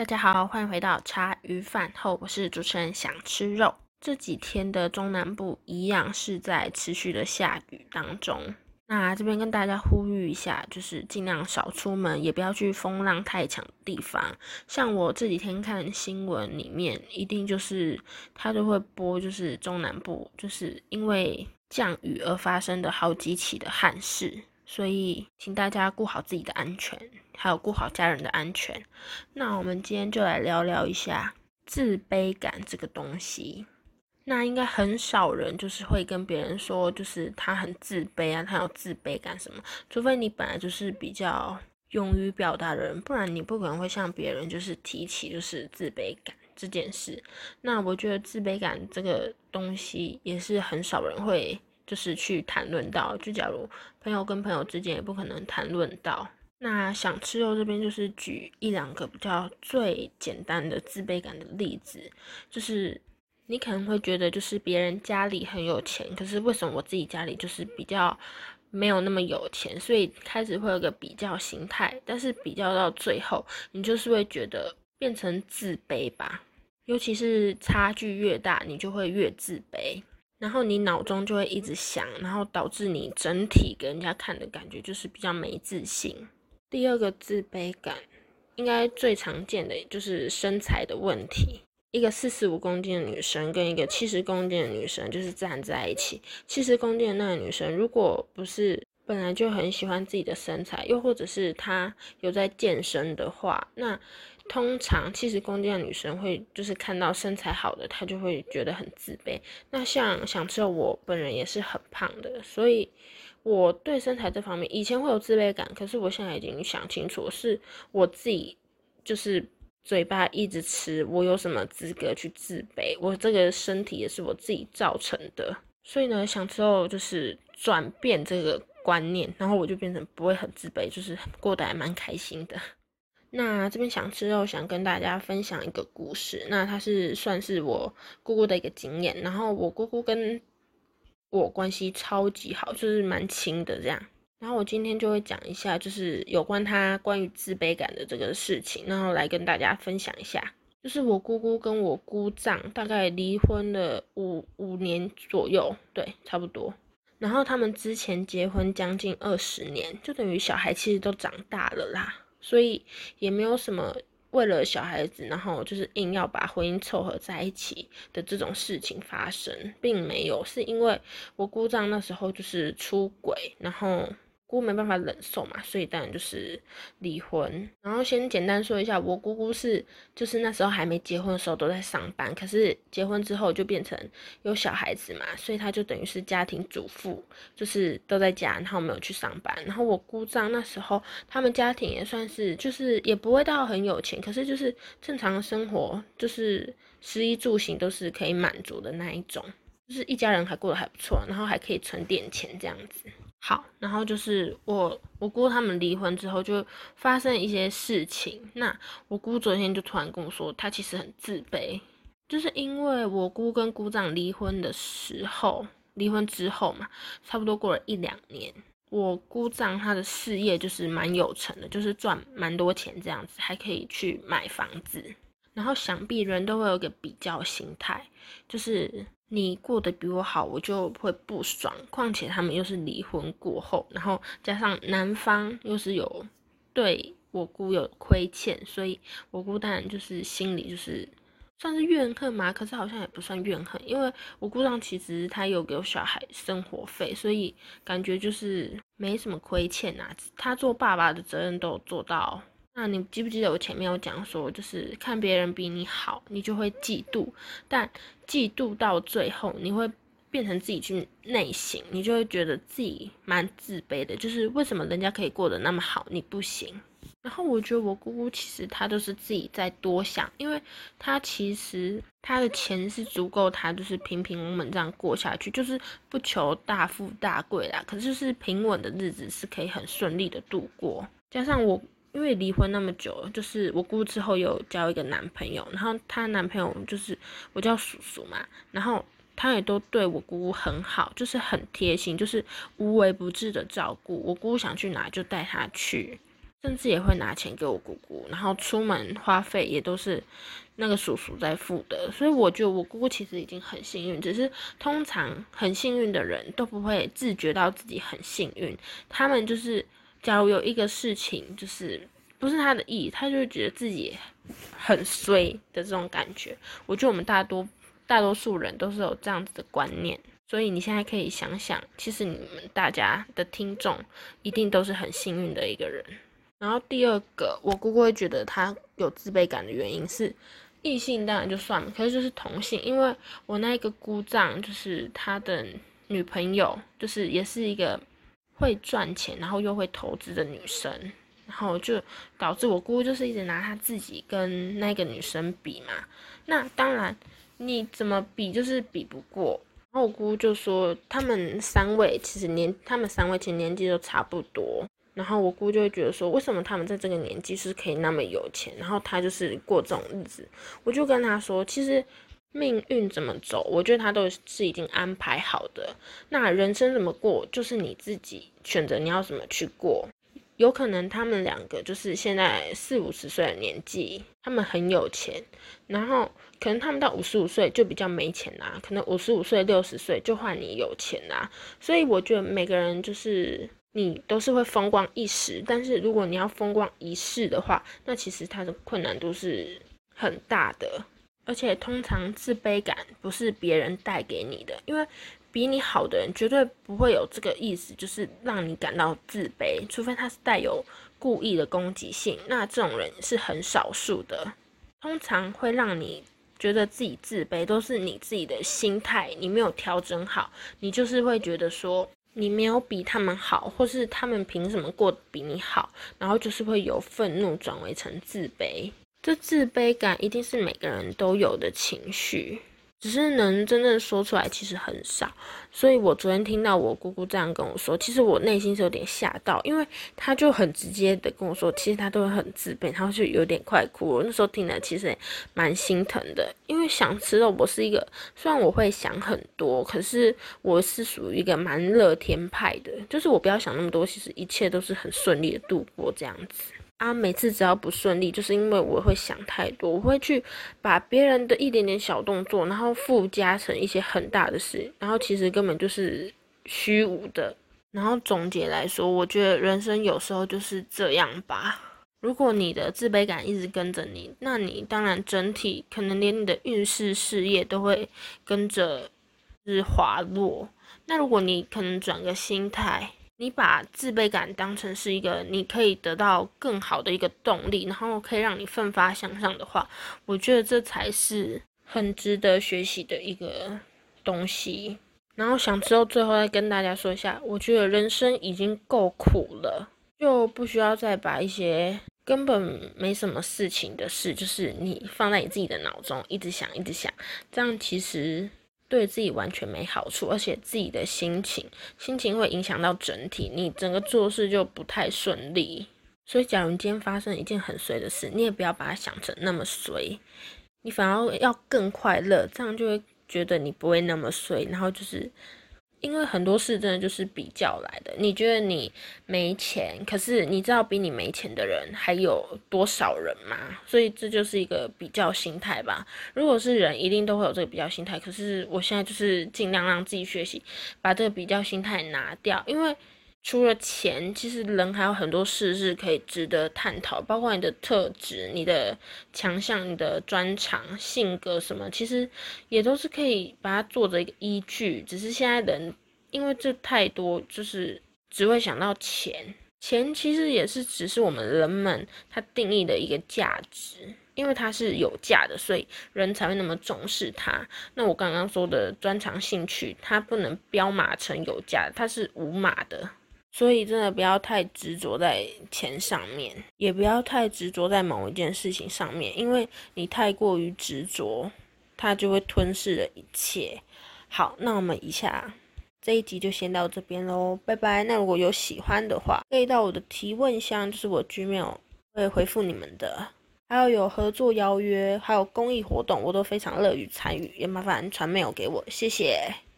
大家好，欢迎回到茶余饭后，我是主持人想吃肉。这几天的中南部一样是在持续的下雨当中。那这边跟大家呼吁一下，就是尽量少出门，也不要去风浪太强的地方。像我这几天看新闻里面，一定就是他都会播，就是中南部就是因为降雨而发生的好几起的憾事。所以，请大家顾好自己的安全，还有顾好家人的安全。那我们今天就来聊聊一下自卑感这个东西。那应该很少人就是会跟别人说，就是他很自卑啊，他有自卑感什么。除非你本来就是比较勇于表达的人，不然你不可能会向别人就是提起就是自卑感这件事。那我觉得自卑感这个东西也是很少人会。就是去谈论到，就假如朋友跟朋友之间也不可能谈论到。那想吃肉这边就是举一两个比较最简单的自卑感的例子，就是你可能会觉得就是别人家里很有钱，可是为什么我自己家里就是比较没有那么有钱，所以开始会有个比较心态，但是比较到最后，你就是会觉得变成自卑吧，尤其是差距越大，你就会越自卑。然后你脑中就会一直想，然后导致你整体给人家看的感觉就是比较没自信。第二个自卑感，应该最常见的就是身材的问题。一个四十五公斤的女生跟一个七十公斤的女生就是站在一起，七十公斤的那个女生如果不是本来就很喜欢自己的身材，又或者是她有在健身的话，那。通常七十公斤的女生会就是看到身材好的，她就会觉得很自卑。那像想知道我本人也是很胖的，所以我对身材这方面以前会有自卑感，可是我现在已经想清楚，是我自己就是嘴巴一直吃，我有什么资格去自卑？我这个身体也是我自己造成的，所以呢，想之后就是转变这个观念，然后我就变成不会很自卑，就是过得还蛮开心的。那这边想吃肉，想跟大家分享一个故事。那它是算是我姑姑的一个经验。然后我姑姑跟我关系超级好，就是蛮亲的这样。然后我今天就会讲一下，就是有关他关于自卑感的这个事情，然后来跟大家分享一下。就是我姑姑跟我姑丈大概离婚了五五年左右，对，差不多。然后他们之前结婚将近二十年，就等于小孩其实都长大了啦。所以也没有什么为了小孩子，然后就是硬要把婚姻凑合在一起的这种事情发生，并没有，是因为我姑丈那时候就是出轨，然后。姑没办法忍受嘛，所以当然就是离婚。然后先简单说一下，我姑姑是就是那时候还没结婚的时候都在上班，可是结婚之后就变成有小孩子嘛，所以她就等于是家庭主妇，就是都在家，然后没有去上班。然后我姑丈那时候他们家庭也算是就是也不会到很有钱，可是就是正常的生活，就是食衣住行都是可以满足的那一种，就是一家人还过得还不错，然后还可以存点钱这样子。好，然后就是我我姑他们离婚之后就发生一些事情。那我姑昨天就突然跟我说，她其实很自卑，就是因为我姑跟姑丈离婚的时候，离婚之后嘛，差不多过了一两年，我姑丈他的事业就是蛮有成的，就是赚蛮多钱这样子，还可以去买房子。然后想必人都会有个比较心态，就是你过得比我好，我就会不爽。况且他们又是离婚过后，然后加上男方又是有对我姑有亏欠，所以我姑当然就是心里就是算是怨恨嘛。可是好像也不算怨恨，因为我姑丈其实他有给我小孩生活费，所以感觉就是没什么亏欠啊。他做爸爸的责任都做到。那你记不记得我前面有讲说，就是看别人比你好，你就会嫉妒，但嫉妒到最后，你会变成自己去内省，你就会觉得自己蛮自卑的，就是为什么人家可以过得那么好，你不行。然后我觉得我姑姑其实她都是自己在多想，因为她其实她的钱是足够她就是平平稳稳这样过下去，就是不求大富大贵啦，可是就是平稳的日子是可以很顺利的度过，加上我。因为离婚那么久，就是我姑之后有交一个男朋友，然后她男朋友就是我叫叔叔嘛，然后他也都对我姑姑很好，就是很贴心，就是无微不至的照顾我姑姑想去哪就带她去，甚至也会拿钱给我姑姑，然后出门花费也都是那个叔叔在付的。所以我觉得我姑姑其实已经很幸运，只是通常很幸运的人都不会自觉到自己很幸运。他们就是假如有一个事情就是不是他的意，他就会觉得自己很衰的这种感觉。我觉得我们大多大多数人都是有这样子的观念。所以你现在可以想想，其实你们大家的听众一定都是很幸运的一个人。然后第二个，我姑姑会觉得他有自卑感的原因是异性，当然就算了，可是就是同性，因为我那一个姑丈就是他的女朋友，就是也是一个会赚钱，然后又会投资的女生，然后就导致我姑姑就是一直拿她自己跟那个女生比嘛。那当然你怎么比就是比不过。然后我姑就说，他们三位其实年，他们三位其实年纪都差不多。然后我姑就会觉得说，为什么他们在这个年纪是可以那么有钱，然后他就是过这种日子？我就跟他说，其实命运怎么走，我觉得他都是已经安排好的。那人生怎么过，就是你自己选择你要怎么去过。有可能他们两个就是现在四五十岁的年纪，他们很有钱，然后可能他们到五十五岁就比较没钱啦，可能五十五岁、六十岁就换你有钱啦。所以我觉得每个人就是你都是会风光一时，但是如果你要风光一世的话，那其实它的困难度是很大的，而且通常自卑感不是别人带给你的，因为。比你好的人绝对不会有这个意思，就是让你感到自卑，除非他是带有故意的攻击性，那这种人是很少数的。通常会让你觉得自己自卑，都是你自己的心态，你没有调整好，你就是会觉得说你没有比他们好，或是他们凭什么过得比你好，然后就是会由愤怒转为成自卑。这自卑感一定是每个人都有的情绪。只是能真正说出来其实很少，所以我昨天听到我姑姑这样跟我说，其实我内心是有点吓到，因为他就很直接的跟我说，其实他都会很自卑，然后就有点快哭。我那时候听了其实蛮心疼的，因为想吃肉，我是一个虽然我会想很多，可是我是属于一个蛮乐天派的，就是我不要想那么多，其实一切都是很顺利的度过这样子。啊，每次只要不顺利，就是因为我会想太多，我会去把别人的一点点小动作，然后附加成一些很大的事，然后其实根本就是虚无的。然后总结来说，我觉得人生有时候就是这样吧。如果你的自卑感一直跟着你，那你当然整体可能连你的运势、事业都会跟着是滑落。那如果你可能转个心态。你把自卑感当成是一个你可以得到更好的一个动力，然后可以让你奋发向上的话，我觉得这才是很值得学习的一个东西。然后想之后最后再跟大家说一下，我觉得人生已经够苦了，就不需要再把一些根本没什么事情的事，就是你放在你自己的脑中一直想一直想，这样其实。对自己完全没好处，而且自己的心情，心情会影响到整体，你整个做事就不太顺利。所以，假如你今天发生一件很衰的事，你也不要把它想成那么衰，你反而要更快乐，这样就会觉得你不会那么衰，然后就是。因为很多事真的就是比较来的。你觉得你没钱，可是你知道比你没钱的人还有多少人吗？所以这就是一个比较心态吧。如果是人，一定都会有这个比较心态。可是我现在就是尽量让自己学习，把这个比较心态拿掉，因为。除了钱，其实人还有很多事是可以值得探讨，包括你的特质、你的强项、你的专长、性格什么，其实也都是可以把它做的一个依据。只是现在人因为这太多，就是只会想到钱，钱其实也是只是我们人们他定义的一个价值，因为它是有价的，所以人才会那么重视它。那我刚刚说的专长、兴趣，它不能标码成有价，它是无码的。所以真的不要太执着在钱上面，也不要太执着在某一件事情上面，因为你太过于执着，它就会吞噬了一切。好，那我们以下这一集就先到这边喽，拜拜。那如果有喜欢的话，可以到我的提问箱，就是我 Gmail 会回复你们的。还有有合作邀约，还有公益活动，我都非常乐于参与，也麻烦传 mail 给我，谢谢。